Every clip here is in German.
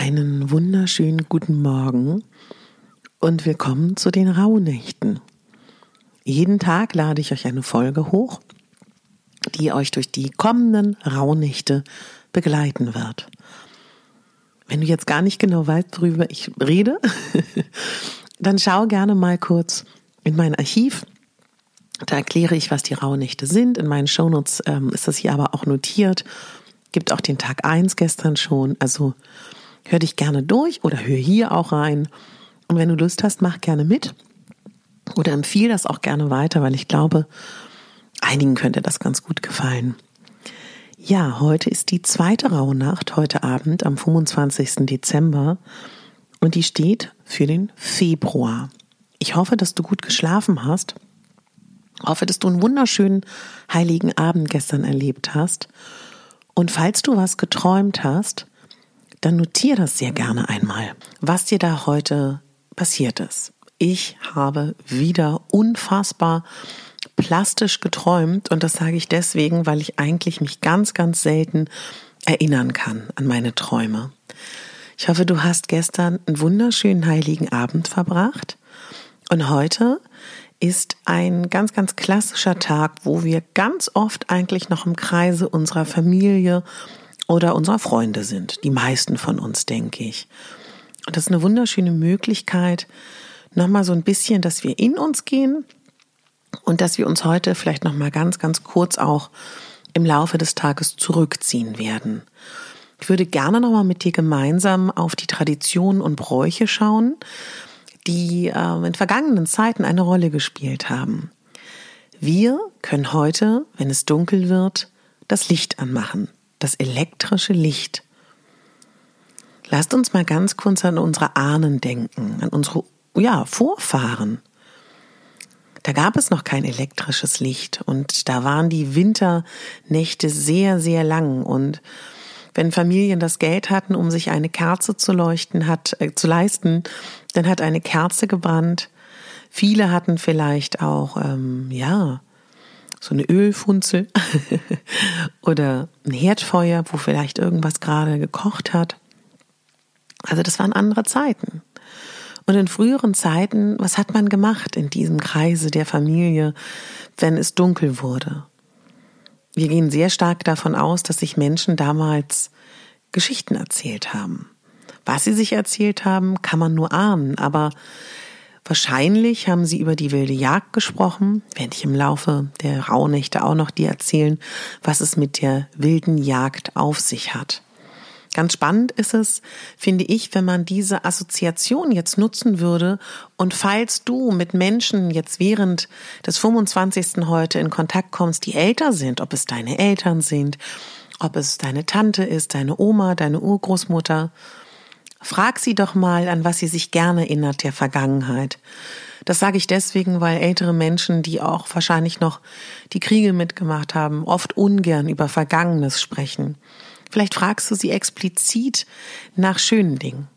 Einen wunderschönen guten Morgen und willkommen zu den Rauhnächten. Jeden Tag lade ich euch eine Folge hoch, die euch durch die kommenden Rauhnächte begleiten wird. Wenn du jetzt gar nicht genau weißt, worüber ich rede, dann schau gerne mal kurz in mein Archiv. Da erkläre ich, was die Rauhnächte sind. In meinen Shownotes ähm, ist das hier aber auch notiert. Gibt auch den Tag eins gestern schon. Also Hör dich gerne durch oder hör hier auch rein. Und wenn du Lust hast, mach gerne mit oder empfiehl das auch gerne weiter, weil ich glaube, einigen könnte das ganz gut gefallen. Ja, heute ist die zweite Rauhnacht, heute Abend am 25. Dezember und die steht für den Februar. Ich hoffe, dass du gut geschlafen hast. Ich hoffe, dass du einen wunderschönen heiligen Abend gestern erlebt hast. Und falls du was geträumt hast, dann notier das sehr gerne einmal, was dir da heute passiert ist. Ich habe wieder unfassbar plastisch geträumt und das sage ich deswegen, weil ich eigentlich mich ganz, ganz selten erinnern kann an meine Träume. Ich hoffe, du hast gestern einen wunderschönen heiligen Abend verbracht und heute ist ein ganz, ganz klassischer Tag, wo wir ganz oft eigentlich noch im Kreise unserer Familie oder unserer Freunde sind. Die meisten von uns, denke ich. Und das ist eine wunderschöne Möglichkeit, nochmal so ein bisschen, dass wir in uns gehen und dass wir uns heute vielleicht nochmal ganz, ganz kurz auch im Laufe des Tages zurückziehen werden. Ich würde gerne nochmal mit dir gemeinsam auf die Traditionen und Bräuche schauen, die äh, in vergangenen Zeiten eine Rolle gespielt haben. Wir können heute, wenn es dunkel wird, das Licht anmachen das elektrische Licht. Lasst uns mal ganz kurz an unsere Ahnen denken, an unsere ja, Vorfahren. Da gab es noch kein elektrisches Licht und da waren die Winternächte sehr, sehr lang und wenn Familien das Geld hatten, um sich eine Kerze zu leuchten, hat äh, zu leisten, dann hat eine Kerze gebrannt. Viele hatten vielleicht auch ähm, ja so eine Ölfunzel oder ein Herdfeuer, wo vielleicht irgendwas gerade gekocht hat. Also das waren andere Zeiten. Und in früheren Zeiten, was hat man gemacht in diesem Kreise der Familie, wenn es dunkel wurde? Wir gehen sehr stark davon aus, dass sich Menschen damals Geschichten erzählt haben. Was sie sich erzählt haben, kann man nur ahnen, aber Wahrscheinlich haben sie über die wilde Jagd gesprochen, werde ich im Laufe der Rauhnächte auch noch dir erzählen, was es mit der wilden Jagd auf sich hat. Ganz spannend ist es, finde ich, wenn man diese Assoziation jetzt nutzen würde und falls du mit Menschen jetzt während des 25. heute in Kontakt kommst, die älter sind, ob es deine Eltern sind, ob es deine Tante ist, deine Oma, deine Urgroßmutter, Frag sie doch mal, an was sie sich gerne erinnert der Vergangenheit. Das sage ich deswegen, weil ältere Menschen, die auch wahrscheinlich noch die Kriege mitgemacht haben, oft ungern über Vergangenes sprechen. Vielleicht fragst du sie explizit nach schönen Dingen.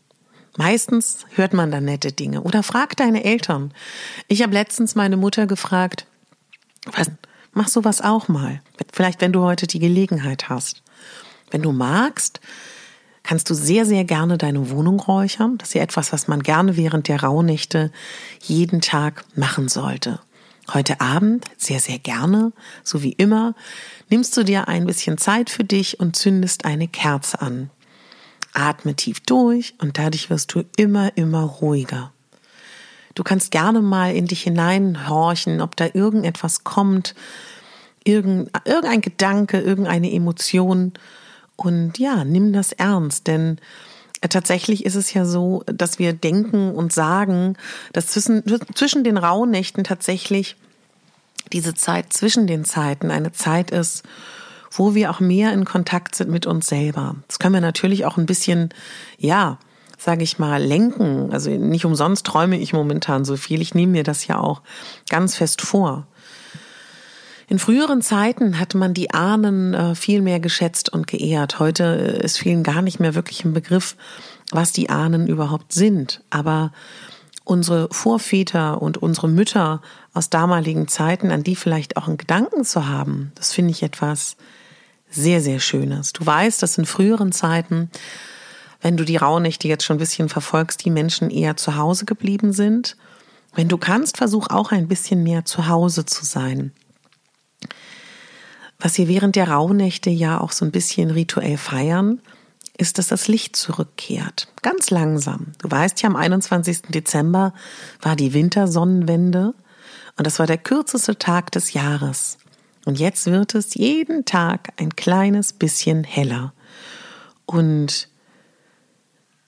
Meistens hört man da nette Dinge. Oder frag deine Eltern. Ich habe letztens meine Mutter gefragt, Mach sowas auch mal. Vielleicht, wenn du heute die Gelegenheit hast. Wenn du magst, kannst du sehr, sehr gerne deine Wohnung räuchern. Das ist ja etwas, was man gerne während der Rauhnächte jeden Tag machen sollte. Heute Abend, sehr, sehr gerne, so wie immer, nimmst du dir ein bisschen Zeit für dich und zündest eine Kerze an. Atme tief durch und dadurch wirst du immer, immer ruhiger. Du kannst gerne mal in dich hineinhorchen, ob da irgendetwas kommt, irgendein Gedanke, irgendeine Emotion. Und ja, nimm das ernst, denn tatsächlich ist es ja so, dass wir denken und sagen, dass zwischen, zwischen den Rauhnächten tatsächlich diese Zeit zwischen den Zeiten eine Zeit ist, wo wir auch mehr in Kontakt sind mit uns selber. Das können wir natürlich auch ein bisschen, ja, sage ich mal, lenken. Also nicht umsonst träume ich momentan so viel. Ich nehme mir das ja auch ganz fest vor. In früheren Zeiten hat man die Ahnen äh, viel mehr geschätzt und geehrt. Heute ist vielen gar nicht mehr wirklich ein Begriff, was die Ahnen überhaupt sind. Aber unsere Vorväter und unsere Mütter aus damaligen Zeiten, an die vielleicht auch einen Gedanken zu haben, das finde ich etwas sehr, sehr Schönes. Du weißt, dass in früheren Zeiten, wenn du die Rauhnächte jetzt schon ein bisschen verfolgst, die Menschen eher zu Hause geblieben sind. Wenn du kannst, versuch auch ein bisschen mehr zu Hause zu sein. Was wir während der Rauhnächte ja auch so ein bisschen rituell feiern, ist, dass das Licht zurückkehrt. Ganz langsam. Du weißt ja, am 21. Dezember war die Wintersonnenwende und das war der kürzeste Tag des Jahres. Und jetzt wird es jeden Tag ein kleines bisschen heller. Und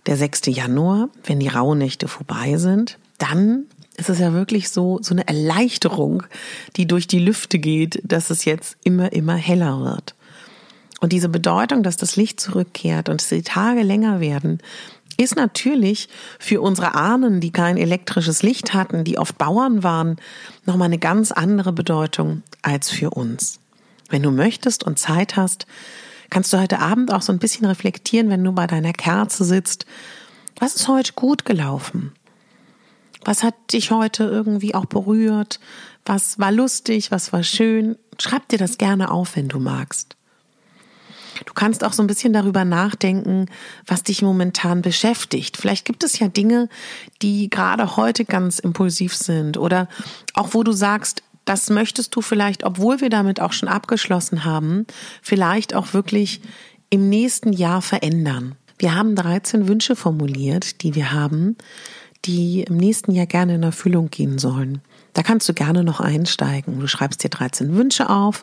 der 6. Januar, wenn die Rauhnächte vorbei sind, dann ist es ja wirklich so, so eine Erleichterung, die durch die Lüfte geht, dass es jetzt immer, immer heller wird. Und diese Bedeutung, dass das Licht zurückkehrt und dass die Tage länger werden, ist natürlich für unsere Ahnen, die kein elektrisches Licht hatten, die oft Bauern waren, nochmal eine ganz andere Bedeutung als für uns. Wenn du möchtest und Zeit hast, kannst du heute Abend auch so ein bisschen reflektieren, wenn du bei deiner Kerze sitzt. Was ist heute gut gelaufen? Was hat dich heute irgendwie auch berührt? Was war lustig? Was war schön? Schreib dir das gerne auf, wenn du magst. Du kannst auch so ein bisschen darüber nachdenken, was dich momentan beschäftigt. Vielleicht gibt es ja Dinge, die gerade heute ganz impulsiv sind oder auch wo du sagst, das möchtest du vielleicht, obwohl wir damit auch schon abgeschlossen haben, vielleicht auch wirklich im nächsten Jahr verändern. Wir haben 13 Wünsche formuliert, die wir haben, die im nächsten Jahr gerne in Erfüllung gehen sollen. Da kannst du gerne noch einsteigen. Du schreibst dir 13 Wünsche auf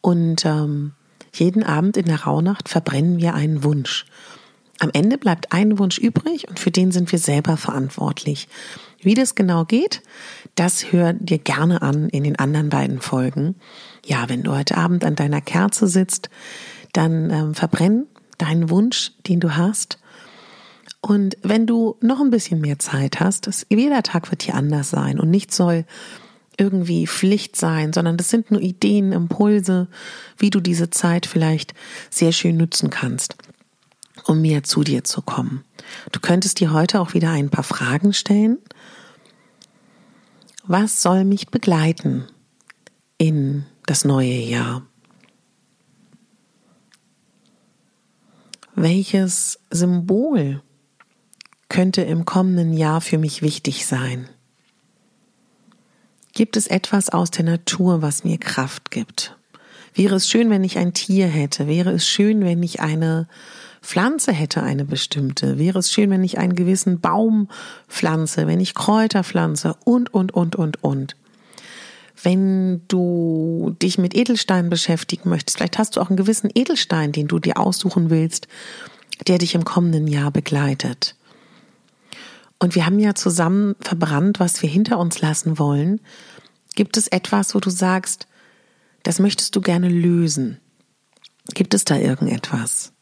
und ähm, jeden Abend in der Rauhnacht verbrennen wir einen Wunsch. Am Ende bleibt ein Wunsch übrig und für den sind wir selber verantwortlich. Wie das genau geht, das hör dir gerne an in den anderen beiden Folgen. Ja, wenn du heute Abend an deiner Kerze sitzt, dann ähm, verbrenn deinen Wunsch, den du hast. Und wenn du noch ein bisschen mehr Zeit hast, das, jeder Tag wird hier anders sein und nichts soll irgendwie Pflicht sein, sondern das sind nur Ideen, Impulse, wie du diese Zeit vielleicht sehr schön nutzen kannst, um mehr zu dir zu kommen. Du könntest dir heute auch wieder ein paar Fragen stellen. Was soll mich begleiten in das neue Jahr? Welches Symbol könnte im kommenden Jahr für mich wichtig sein? Gibt es etwas aus der Natur, was mir Kraft gibt? Wäre es schön, wenn ich ein Tier hätte? Wäre es schön, wenn ich eine Pflanze hätte, eine bestimmte? Wäre es schön, wenn ich einen gewissen Baum pflanze, wenn ich Kräuter pflanze und, und, und, und, und? Wenn du dich mit Edelsteinen beschäftigen möchtest, vielleicht hast du auch einen gewissen Edelstein, den du dir aussuchen willst, der dich im kommenden Jahr begleitet. Und wir haben ja zusammen verbrannt, was wir hinter uns lassen wollen. Gibt es etwas, wo du sagst, das möchtest du gerne lösen? Gibt es da irgendetwas?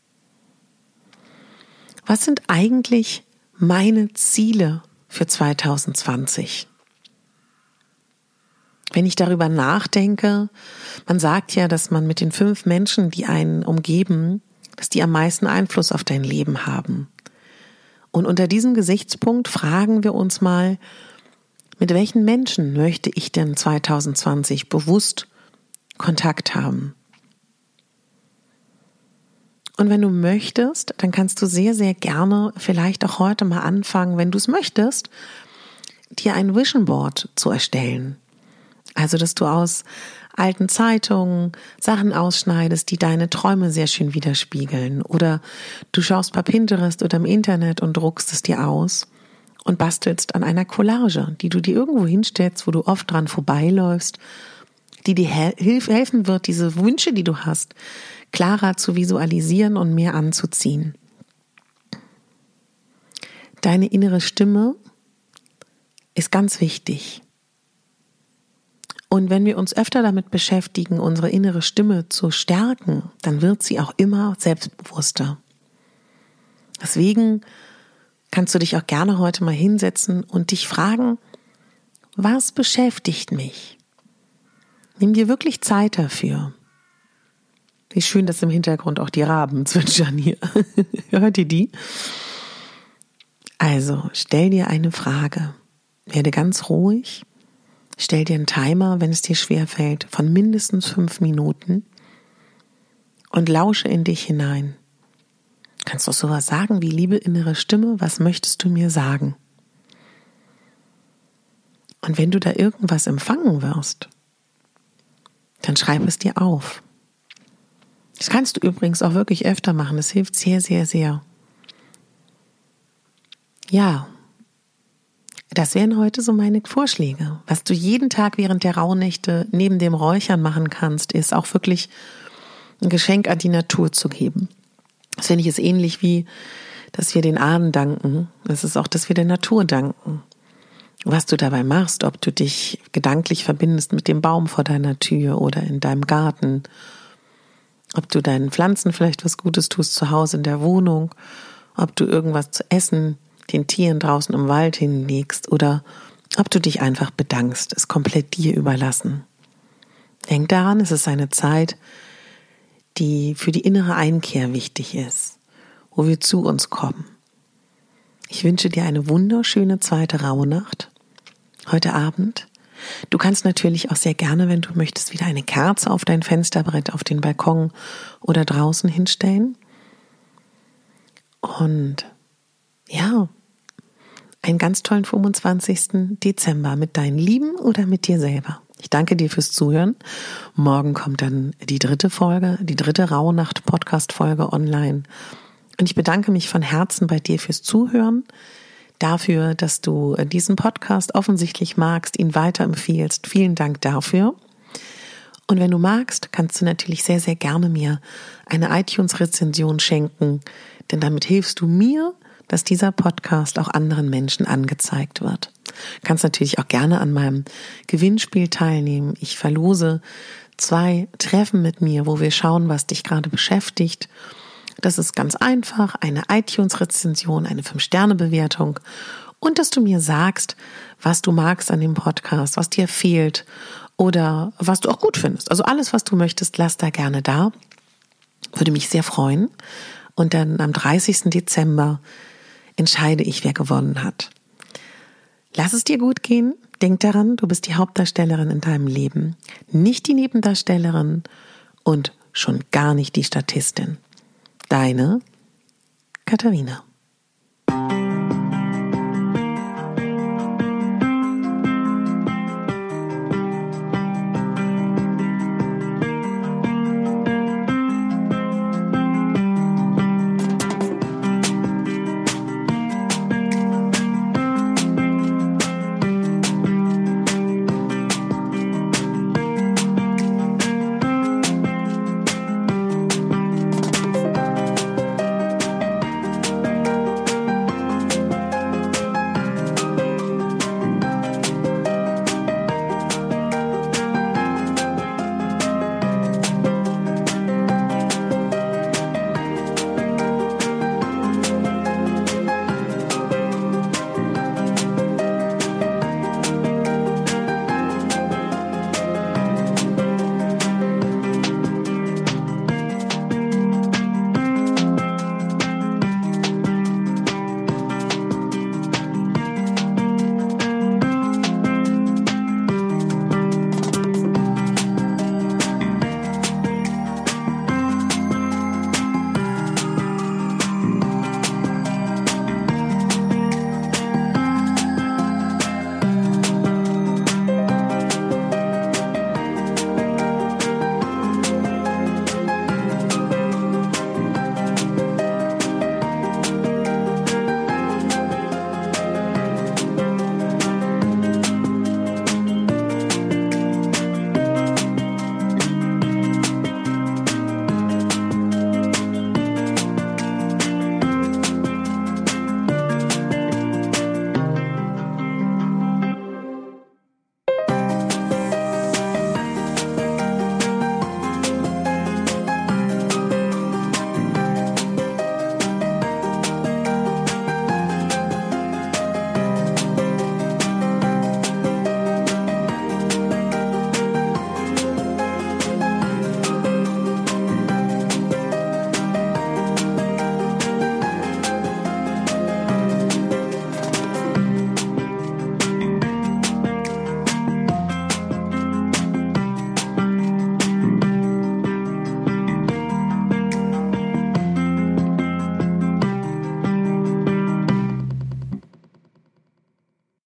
Was sind eigentlich meine Ziele für 2020? Wenn ich darüber nachdenke, man sagt ja, dass man mit den fünf Menschen, die einen umgeben, dass die am meisten Einfluss auf dein Leben haben. Und unter diesem Gesichtspunkt fragen wir uns mal, Mit welchen Menschen möchte ich denn 2020 bewusst Kontakt haben? Und wenn du möchtest, dann kannst du sehr, sehr gerne vielleicht auch heute mal anfangen, wenn du es möchtest, dir ein Vision Board zu erstellen. Also, dass du aus alten Zeitungen Sachen ausschneidest, die deine Träume sehr schön widerspiegeln. Oder du schaust bei Pinterest oder im Internet und druckst es dir aus und bastelst an einer Collage, die du dir irgendwo hinstellst, wo du oft dran vorbeiläufst, die dir helfen wird, diese Wünsche, die du hast, klarer zu visualisieren und mehr anzuziehen. Deine innere Stimme ist ganz wichtig. Und wenn wir uns öfter damit beschäftigen, unsere innere Stimme zu stärken, dann wird sie auch immer selbstbewusster. Deswegen kannst du dich auch gerne heute mal hinsetzen und dich fragen, was beschäftigt mich? Nimm dir wirklich Zeit dafür. Wie schön, dass im Hintergrund auch die Raben zwitschern hier. Hört ihr die? Also, stell dir eine Frage. Werde ganz ruhig Stell dir einen Timer, wenn es dir schwer fällt, von mindestens fünf Minuten und lausche in dich hinein. Kannst du sowas sagen wie liebe innere Stimme, was möchtest du mir sagen? Und wenn du da irgendwas empfangen wirst, dann schreib es dir auf. Das kannst du übrigens auch wirklich öfter machen. Das hilft sehr, sehr, sehr. Ja, das wären heute so meine Vorschläge. Was du jeden Tag während der Rauhnächte neben dem Räuchern machen kannst, ist auch wirklich ein Geschenk an die Natur zu geben. Das finde ich ist ähnlich wie, dass wir den Ahnen danken. Das ist auch, dass wir der Natur danken. Was du dabei machst, ob du dich gedanklich verbindest mit dem Baum vor deiner Tür oder in deinem Garten, ob du deinen Pflanzen vielleicht was Gutes tust zu Hause in der Wohnung, ob du irgendwas zu essen den Tieren draußen im Wald hinlegst oder ob du dich einfach bedankst, ist komplett dir überlassen. Denk daran, es ist eine Zeit, die für die innere Einkehr wichtig ist, wo wir zu uns kommen. Ich wünsche dir eine wunderschöne zweite Rauhnacht heute Abend. Du kannst natürlich auch sehr gerne, wenn du möchtest, wieder eine Kerze auf dein Fensterbrett, auf den Balkon oder draußen hinstellen. Und ja, einen ganz tollen 25. Dezember mit deinen Lieben oder mit dir selber. Ich danke dir fürs Zuhören. Morgen kommt dann die dritte Folge, die dritte Rauhnacht Podcast Folge online. Und ich bedanke mich von Herzen bei dir fürs Zuhören, dafür, dass du diesen Podcast offensichtlich magst, ihn weiterempfiehlst. Vielen Dank dafür. Und wenn du magst, kannst du natürlich sehr, sehr gerne mir eine iTunes-Rezension schenken, denn damit hilfst du mir, dass dieser Podcast auch anderen Menschen angezeigt wird. Du kannst natürlich auch gerne an meinem Gewinnspiel teilnehmen. Ich verlose zwei Treffen mit mir, wo wir schauen, was dich gerade beschäftigt. Das ist ganz einfach, eine iTunes-Rezension, eine 5-Sterne-Bewertung und dass du mir sagst, was du magst an dem Podcast, was dir fehlt oder was du auch gut findest. Also alles, was du möchtest, lass da gerne da. Würde mich sehr freuen. Und dann am 30. Dezember entscheide ich, wer gewonnen hat. Lass es dir gut gehen. Denk daran, du bist die Hauptdarstellerin in deinem Leben, nicht die Nebendarstellerin und schon gar nicht die Statistin. Deine Katharina.